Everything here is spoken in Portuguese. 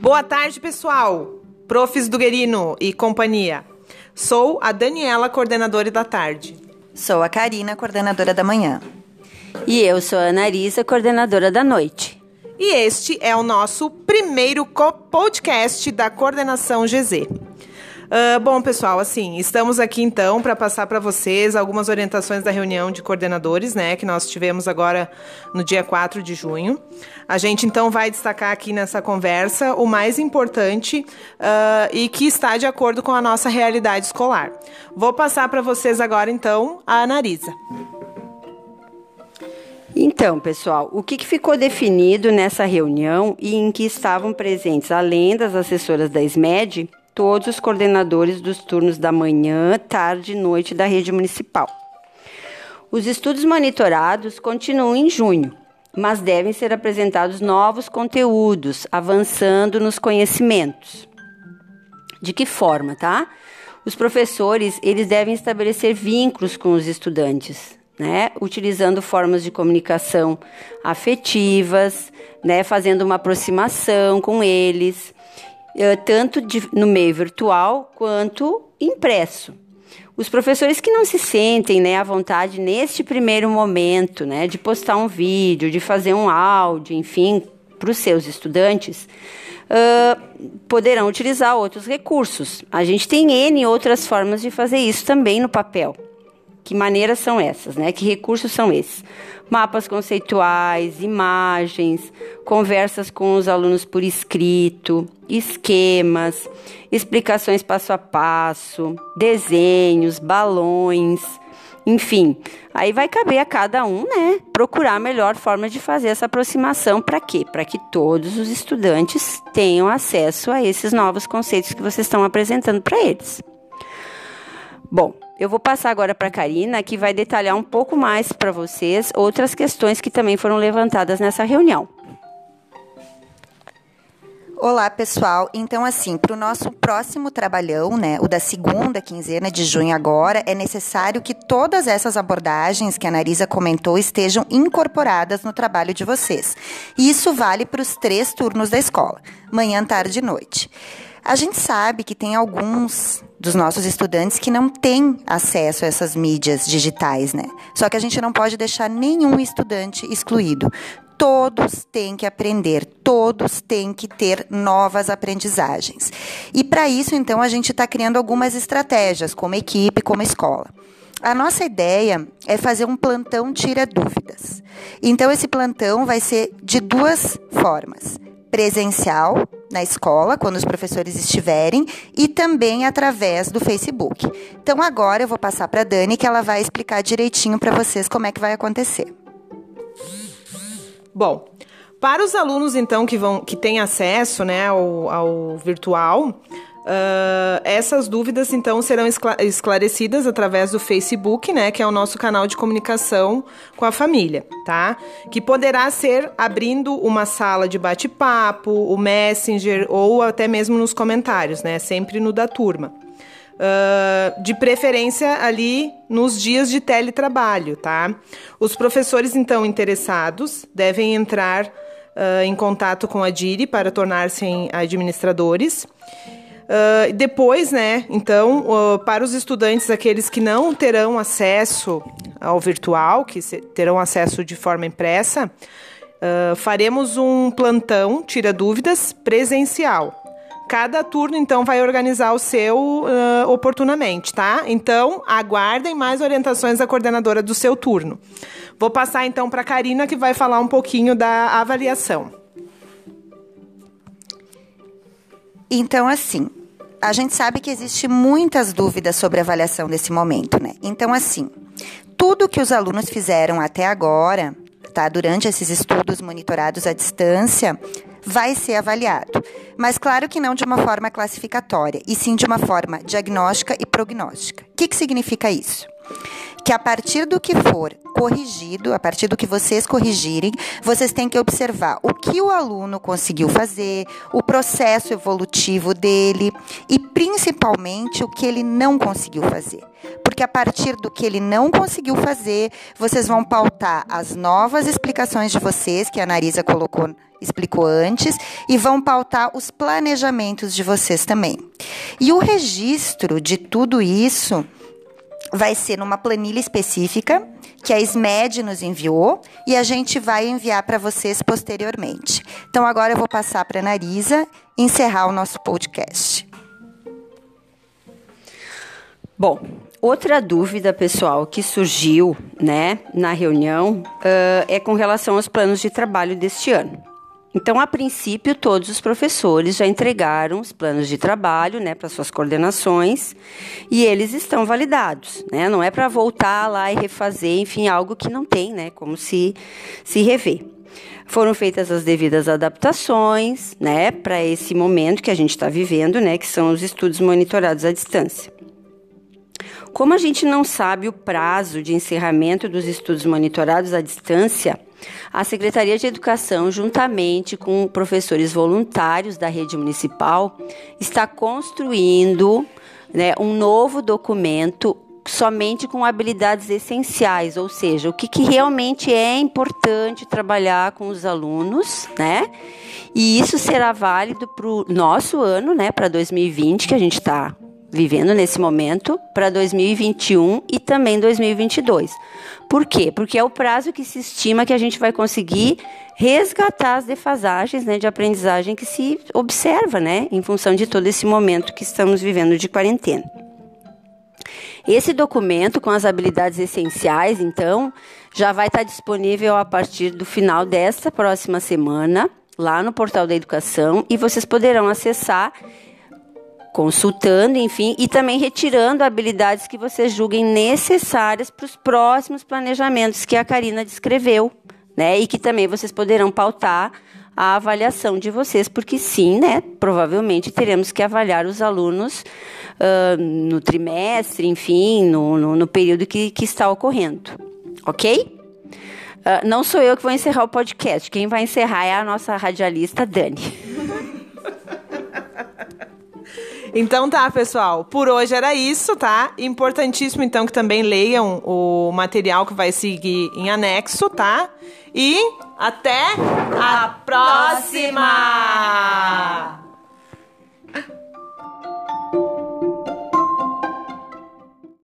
Boa tarde, pessoal. Profs do Guerino e companhia. Sou a Daniela, coordenadora da tarde. Sou a Karina, coordenadora da manhã. E eu sou a Anarisa, coordenadora da noite. E este é o nosso primeiro podcast da coordenação GZ. Uh, bom, pessoal, assim, estamos aqui então para passar para vocês algumas orientações da reunião de coordenadores, né, que nós tivemos agora no dia 4 de junho. A gente então vai destacar aqui nessa conversa o mais importante uh, e que está de acordo com a nossa realidade escolar. Vou passar para vocês agora então a Anarisa. Então, pessoal, o que ficou definido nessa reunião e em que estavam presentes, além das assessoras da SMED, todos os coordenadores dos turnos da manhã, tarde e noite da rede municipal. Os estudos monitorados continuam em junho, mas devem ser apresentados novos conteúdos, avançando nos conhecimentos. De que forma, tá? Os professores, eles devem estabelecer vínculos com os estudantes, né? Utilizando formas de comunicação afetivas, né? Fazendo uma aproximação com eles, tanto de, no meio virtual quanto impresso. Os professores que não se sentem né, à vontade neste primeiro momento né, de postar um vídeo, de fazer um áudio, enfim, para os seus estudantes, uh, poderão utilizar outros recursos. A gente tem N outras formas de fazer isso também no papel. Que maneiras são essas, né? Que recursos são esses? Mapas conceituais, imagens, conversas com os alunos por escrito, esquemas, explicações passo a passo, desenhos, balões, enfim. Aí vai caber a cada um, né, procurar a melhor forma de fazer essa aproximação para quê? Para que todos os estudantes tenham acesso a esses novos conceitos que vocês estão apresentando para eles. Bom, eu vou passar agora para a Karina, que vai detalhar um pouco mais para vocês outras questões que também foram levantadas nessa reunião. Olá, pessoal. Então, assim, para o nosso próximo trabalhão, né, o da segunda quinzena de junho agora, é necessário que todas essas abordagens que a Narisa comentou estejam incorporadas no trabalho de vocês. E isso vale para os três turnos da escola, manhã, tarde e noite. A gente sabe que tem alguns dos nossos estudantes que não têm acesso a essas mídias digitais, né? Só que a gente não pode deixar nenhum estudante excluído. Todos têm que aprender, todos têm que ter novas aprendizagens. E para isso, então, a gente está criando algumas estratégias, como equipe, como escola. A nossa ideia é fazer um plantão tira dúvidas. Então, esse plantão vai ser de duas formas presencial na escola, quando os professores estiverem, e também através do Facebook. Então agora eu vou passar para a Dani que ela vai explicar direitinho para vocês como é que vai acontecer. Bom, para os alunos então que vão que têm acesso né, ao, ao virtual, Uh, essas dúvidas então serão esclarecidas através do Facebook, né, que é o nosso canal de comunicação com a família, tá? Que poderá ser abrindo uma sala de bate-papo, o Messenger ou até mesmo nos comentários, né? Sempre no da turma. Uh, de preferência ali nos dias de teletrabalho, tá? Os professores então interessados devem entrar uh, em contato com a DIRI para tornar-se administradores Uh, depois, né, então, uh, para os estudantes, aqueles que não terão acesso ao virtual, que terão acesso de forma impressa, uh, faremos um plantão, tira dúvidas, presencial. Cada turno, então, vai organizar o seu oportunamente, tá? Então, aguardem mais orientações da coordenadora do seu turno. Vou passar, então, para a Karina, que vai falar um pouquinho da avaliação. Então, assim, a gente sabe que existe muitas dúvidas sobre a avaliação desse momento, né? Então, assim, tudo que os alunos fizeram até agora, tá? Durante esses estudos monitorados à distância, vai ser avaliado. Mas claro que não de uma forma classificatória, e sim de uma forma diagnóstica e prognóstica. O que, que significa isso? Que a partir do que for corrigido, a partir do que vocês corrigirem, vocês têm que observar o que o aluno conseguiu fazer, o processo evolutivo dele e principalmente o que ele não conseguiu fazer. Porque a partir do que ele não conseguiu fazer, vocês vão pautar as novas explicações de vocês, que a Narisa colocou explicou antes, e vão pautar os planejamentos de vocês também. E o registro de tudo isso vai ser numa planilha específica que a SMED nos enviou e a gente vai enviar para vocês posteriormente. Então agora eu vou passar para a Narisa encerrar o nosso podcast. Bom, outra dúvida, pessoal, que surgiu né, na reunião uh, é com relação aos planos de trabalho deste ano. Então, a princípio, todos os professores já entregaram os planos de trabalho né, para suas coordenações e eles estão validados. Né? Não é para voltar lá e refazer, enfim, algo que não tem né, como se, se rever. Foram feitas as devidas adaptações né, para esse momento que a gente está vivendo, né, que são os estudos monitorados à distância. Como a gente não sabe o prazo de encerramento dos estudos monitorados à distância, a Secretaria de Educação, juntamente com professores voluntários da rede municipal, está construindo né, um novo documento somente com habilidades essenciais, ou seja, o que, que realmente é importante trabalhar com os alunos, né? E isso será válido para o nosso ano, né, para 2020, que a gente está vivendo nesse momento para 2021 e também 2022. Por quê? Porque é o prazo que se estima que a gente vai conseguir resgatar as defasagens né, de aprendizagem que se observa, né, em função de todo esse momento que estamos vivendo de quarentena. Esse documento com as habilidades essenciais, então, já vai estar disponível a partir do final desta próxima semana, lá no portal da educação, e vocês poderão acessar consultando, enfim, e também retirando habilidades que vocês julguem necessárias para os próximos planejamentos que a Karina descreveu, né? E que também vocês poderão pautar a avaliação de vocês, porque sim, né? Provavelmente teremos que avaliar os alunos uh, no trimestre, enfim, no, no, no período que, que está ocorrendo, ok? Uh, não sou eu que vou encerrar o podcast, quem vai encerrar é a nossa radialista Dani. Então tá, pessoal. Por hoje era isso, tá? Importantíssimo, então, que também leiam o material que vai seguir em anexo, tá? E até a próxima!